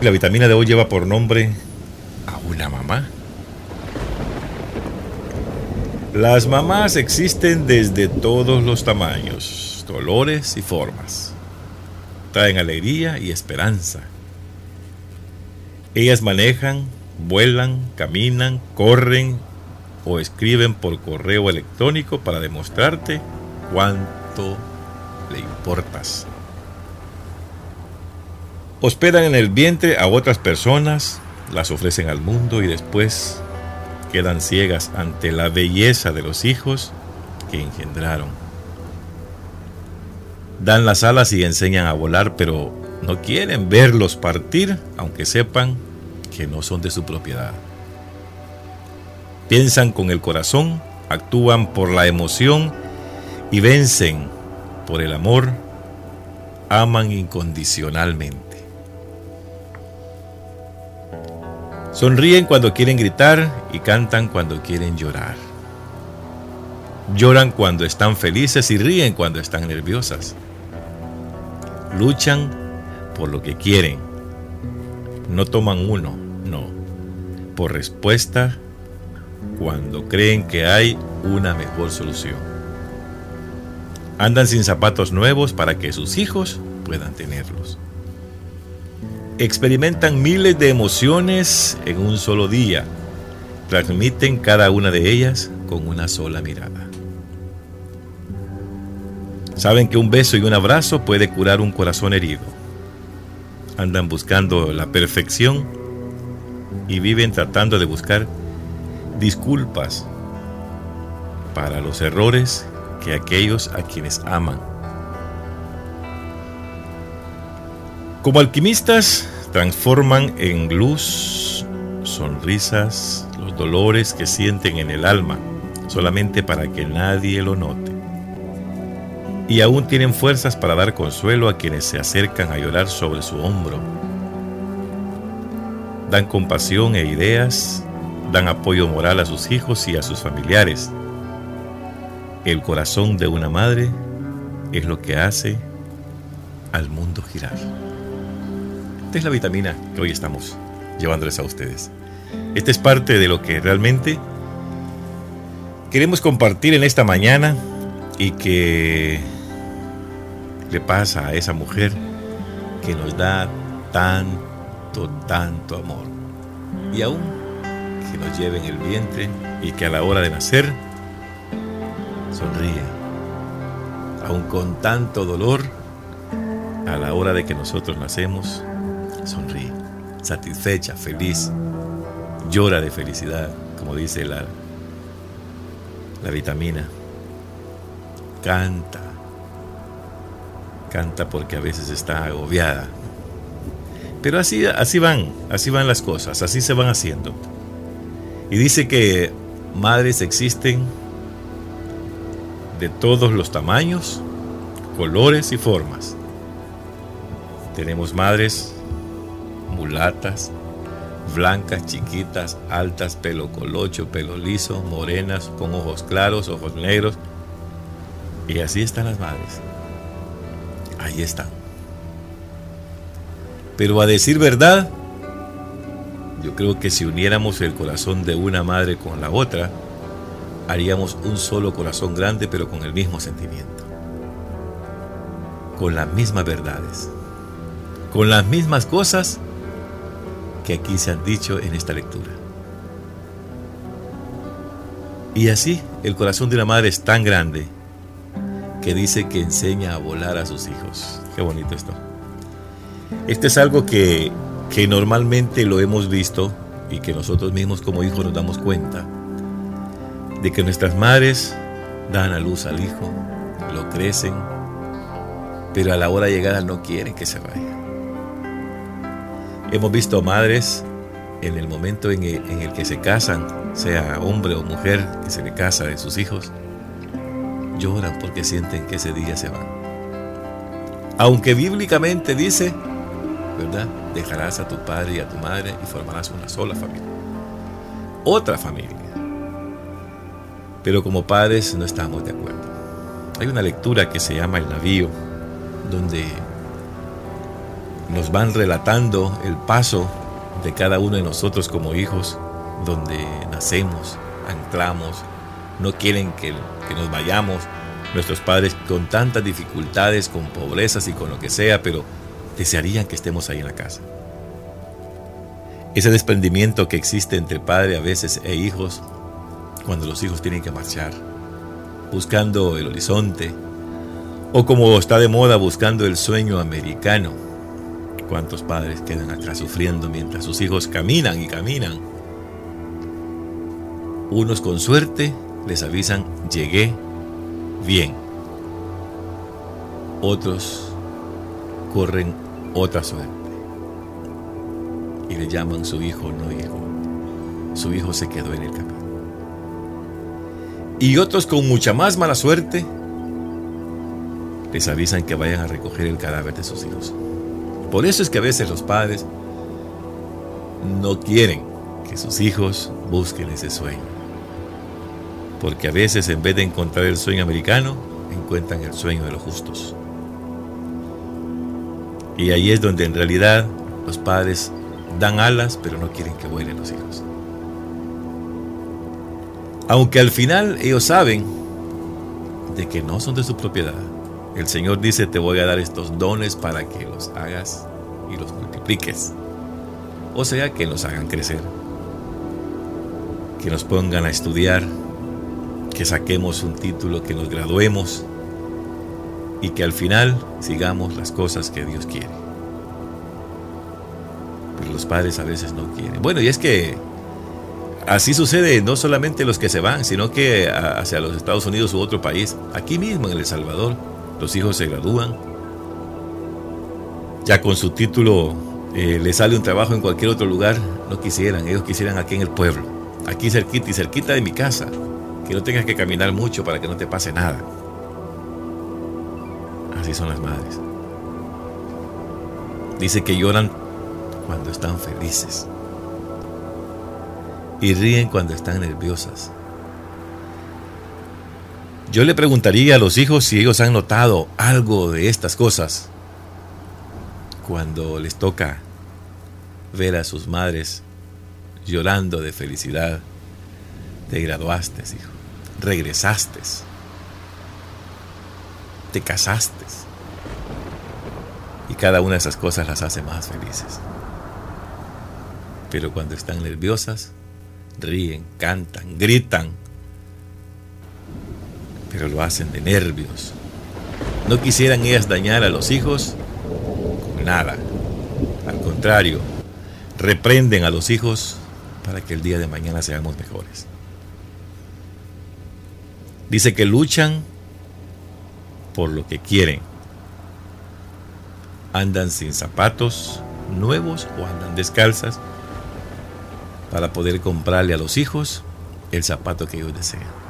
La vitamina de hoy lleva por nombre a una mamá. Las mamás existen desde todos los tamaños, dolores y formas. Traen alegría y esperanza. Ellas manejan, vuelan, caminan, corren o escriben por correo electrónico para demostrarte cuánto le importas. Hospedan en el vientre a otras personas, las ofrecen al mundo y después quedan ciegas ante la belleza de los hijos que engendraron. Dan las alas y enseñan a volar, pero no quieren verlos partir, aunque sepan que no son de su propiedad. Piensan con el corazón, actúan por la emoción y vencen por el amor, aman incondicionalmente. Sonríen cuando quieren gritar y cantan cuando quieren llorar. Lloran cuando están felices y ríen cuando están nerviosas. Luchan por lo que quieren. No toman uno, no. Por respuesta cuando creen que hay una mejor solución. Andan sin zapatos nuevos para que sus hijos puedan tenerlos. Experimentan miles de emociones en un solo día. Transmiten cada una de ellas con una sola mirada. Saben que un beso y un abrazo puede curar un corazón herido. Andan buscando la perfección y viven tratando de buscar disculpas para los errores que aquellos a quienes aman. Como alquimistas, transforman en luz sonrisas los dolores que sienten en el alma, solamente para que nadie lo note. Y aún tienen fuerzas para dar consuelo a quienes se acercan a llorar sobre su hombro. Dan compasión e ideas dan apoyo moral a sus hijos y a sus familiares. El corazón de una madre es lo que hace al mundo girar. Esta es la vitamina que hoy estamos llevándoles a ustedes. Esta es parte de lo que realmente queremos compartir en esta mañana y que le pasa a esa mujer que nos da tanto, tanto amor. Y aún que nos lleve en el vientre y que a la hora de nacer sonríe. Aun con tanto dolor, a la hora de que nosotros nacemos, sonríe. Satisfecha, feliz, llora de felicidad, como dice la, la vitamina. Canta. Canta porque a veces está agobiada. Pero así, así van, así van las cosas, así se van haciendo. Y dice que madres existen de todos los tamaños, colores y formas. Tenemos madres blancas, chiquitas, altas, pelo colocho, pelo liso, morenas, con ojos claros, ojos negros. Y así están las madres. Ahí están. Pero a decir verdad, yo creo que si uniéramos el corazón de una madre con la otra, haríamos un solo corazón grande pero con el mismo sentimiento, con las mismas verdades, con las mismas cosas que aquí se han dicho en esta lectura. Y así el corazón de una madre es tan grande que dice que enseña a volar a sus hijos. Qué bonito esto. Este es algo que que normalmente lo hemos visto y que nosotros mismos como hijos nos damos cuenta de que nuestras madres dan a luz al hijo, lo crecen, pero a la hora de llegar no quieren que se vaya. Hemos visto madres en el momento en el, en el que se casan, sea hombre o mujer que se le casa de sus hijos, lloran porque sienten que ese día se van. Aunque bíblicamente dice ¿verdad? Dejarás a tu padre y a tu madre y formarás una sola familia. Otra familia. Pero como padres no estamos de acuerdo. Hay una lectura que se llama El navío, donde nos van relatando el paso de cada uno de nosotros como hijos, donde nacemos, anclamos, no quieren que, que nos vayamos, nuestros padres con tantas dificultades, con pobrezas y con lo que sea, pero desearían que estemos ahí en la casa. Ese desprendimiento que existe entre padre a veces e hijos, cuando los hijos tienen que marchar, buscando el horizonte, o como está de moda buscando el sueño americano. ¿Cuántos padres quedan atrás sufriendo mientras sus hijos caminan y caminan? Unos con suerte les avisan, llegué bien. Otros corren otra suerte y le llaman su hijo no hijo. Su hijo se quedó en el camino. Y otros con mucha más mala suerte les avisan que vayan a recoger el cadáver de sus hijos. Por eso es que a veces los padres no quieren que sus hijos busquen ese sueño. Porque a veces en vez de encontrar el sueño americano, encuentran el sueño de los justos. Y ahí es donde en realidad los padres dan alas, pero no quieren que vuelen los hijos. Aunque al final ellos saben de que no son de su propiedad. El Señor dice, te voy a dar estos dones para que los hagas y los multipliques. O sea, que nos hagan crecer. Que nos pongan a estudiar. Que saquemos un título, que nos graduemos. Y que al final sigamos las cosas que Dios quiere. Pero los padres a veces no quieren. Bueno, y es que Así sucede no solamente los que se van, sino que hacia los Estados Unidos u otro país. Aquí mismo en El Salvador, los hijos se gradúan. Ya con su título eh, le sale un trabajo en cualquier otro lugar. No quisieran, ellos quisieran aquí en el pueblo. Aquí cerquita y cerquita de mi casa. Que no tengas que caminar mucho para que no te pase nada. Así son las madres. Dice que lloran cuando están felices y ríen cuando están nerviosas. Yo le preguntaría a los hijos si ellos han notado algo de estas cosas cuando les toca ver a sus madres llorando de felicidad. Te graduaste, hijo. Regresaste. Te casaste. Y cada una de esas cosas las hace más felices. Pero cuando están nerviosas, ríen, cantan, gritan, pero lo hacen de nervios. No quisieran ellas dañar a los hijos con nada. Al contrario, reprenden a los hijos para que el día de mañana seamos mejores. Dice que luchan por lo que quieren. Andan sin zapatos nuevos o andan descalzas para poder comprarle a los hijos el zapato que ellos desean.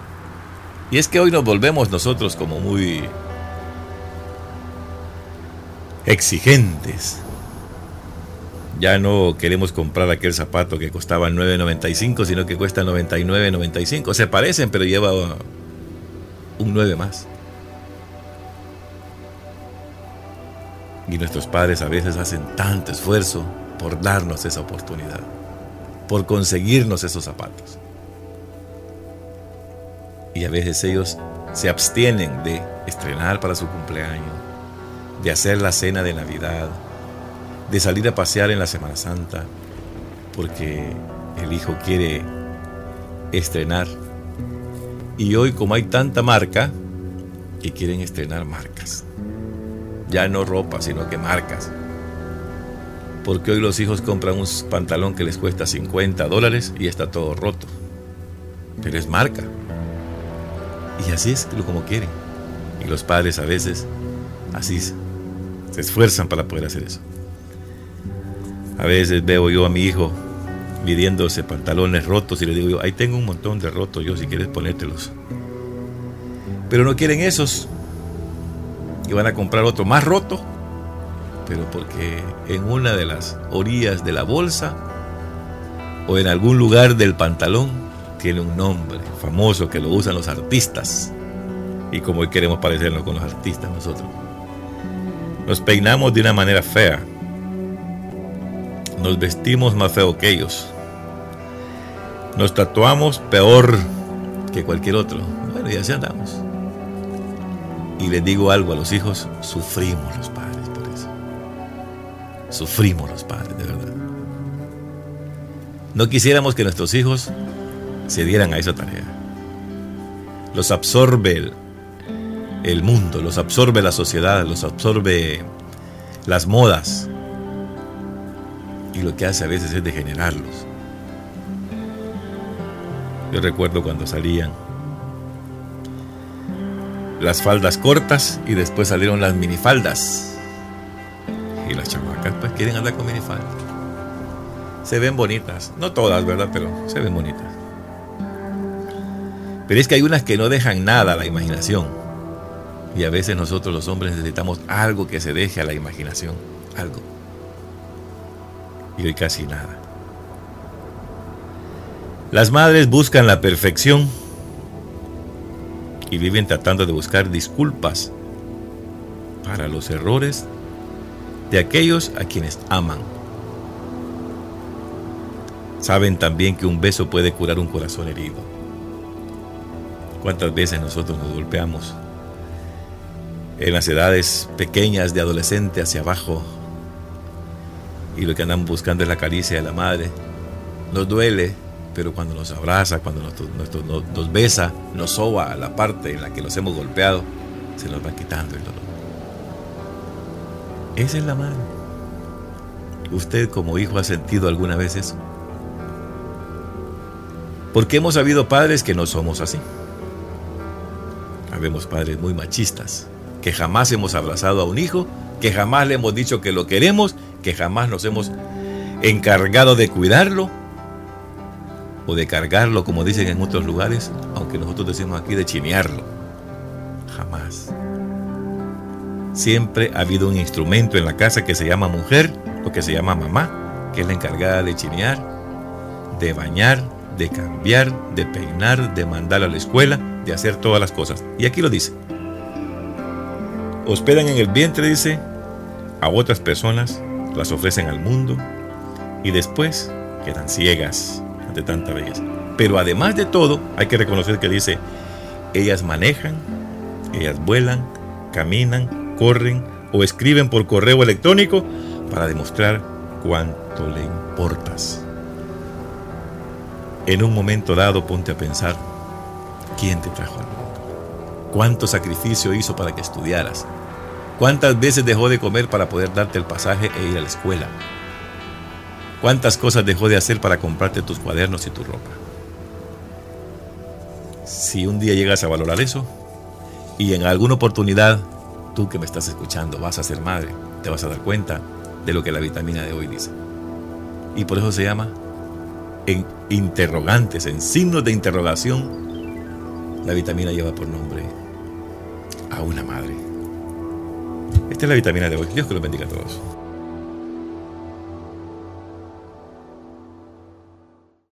Y es que hoy nos volvemos nosotros como muy exigentes. Ya no queremos comprar aquel zapato que costaba 9.95, sino que cuesta 99.95. Se parecen, pero lleva un 9 más. Y nuestros padres a veces hacen tanto esfuerzo por darnos esa oportunidad por conseguirnos esos zapatos. Y a veces ellos se abstienen de estrenar para su cumpleaños, de hacer la cena de Navidad, de salir a pasear en la Semana Santa, porque el hijo quiere estrenar. Y hoy como hay tanta marca, que quieren estrenar marcas. Ya no ropa, sino que marcas porque hoy los hijos compran un pantalón que les cuesta 50 dólares y está todo roto. Pero es marca. Y así es como quieren. Y los padres a veces así se esfuerzan para poder hacer eso. A veces veo yo a mi hijo midiéndose pantalones rotos y le digo yo, ahí tengo un montón de rotos yo si quieres ponértelos. Pero no quieren esos. Y van a comprar otro más roto pero porque en una de las orillas de la bolsa o en algún lugar del pantalón tiene un nombre famoso que lo usan los artistas. Y como hoy queremos parecernos con los artistas nosotros. Nos peinamos de una manera fea nos vestimos más feo que ellos. Nos tatuamos peor que cualquier otro. Bueno, y así andamos. Y les digo algo a los hijos, sufrimos los padres por eso. Sufrimos los padres, de verdad. No quisiéramos que nuestros hijos se dieran a esa tarea. Los absorbe el, mundo, los absorbe la sociedad, los absorbe las modas. Y lo que hace a veces es degenerarlos. Yo recuerdo cuando salían las faldas cortas y después salieron las minifaldas. Y las chamacas pues quieren andar con minifaldas. Se ven bonitas, no todas, ¿verdad? Pero se ven bonitas. Pero es que hay unas que no dejan nada a la imaginación. Y a veces nosotros los hombres necesitamos algo que se deje a la imaginación. Algo. Y hoy casi nada. Las madres buscan la perfección y viven tratando de buscar disculpas para los errores de aquellos a quienes aman. Saben también que un beso puede curar un corazón herido. ¿Cuántas veces nosotros nos golpeamos en las edades pequeñas de adolescente hacia abajo y lo que andamos buscando es la caricia de la madre? Nos duele, pero cuando nos abraza, cuando nos, besa, nos soba la parte en la que nos hemos golpeado, se nos va quitando el dolor. Esa es la madre. ¿Usted como hijo ha sentido alguna vez eso? Porque hemos habido padres que no somos así. Habemos padres muy machistas, que jamás hemos abrazado a un hijo, que jamás le hemos dicho que lo queremos, que jamás nos hemos encargado de cuidarlo o de cargarlo, como dicen en otros lugares, aunque nosotros decimos aquí de chinearlo. Jamás. Siempre ha habido un instrumento en la casa que se llama mujer o que se llama mamá, que es la encargada de chinear, de bañar, de cambiar, de peinar, de mandar a la escuela, de hacer todas las cosas. Y aquí lo dice. Hospedan en el vientre, dice, a otras personas, las ofrecen al mundo y después quedan ciegas de tanta belleza. Pero además de todo, hay que reconocer que dice, ellas manejan, ellas vuelan, caminan, corren o escriben por correo electrónico para demostrar cuánto le importas. En un momento dado ponte a pensar, ¿quién te trajo al mundo? ¿Cuánto sacrificio hizo para que estudiaras? ¿Cuántas veces dejó de comer para poder darte el pasaje e ir a la escuela? ¿Cuántas cosas dejó de hacer para comprarte tus cuadernos y tu ropa? Si un día llegas a valorar eso y en alguna oportunidad tú que me estás escuchando vas a ser madre, te vas a dar cuenta de lo que la vitamina de hoy dice. Y por eso se llama en interrogantes, en signos de interrogación, la vitamina lleva por nombre a una madre. Esta es la vitamina de hoy. Dios que los bendiga a todos.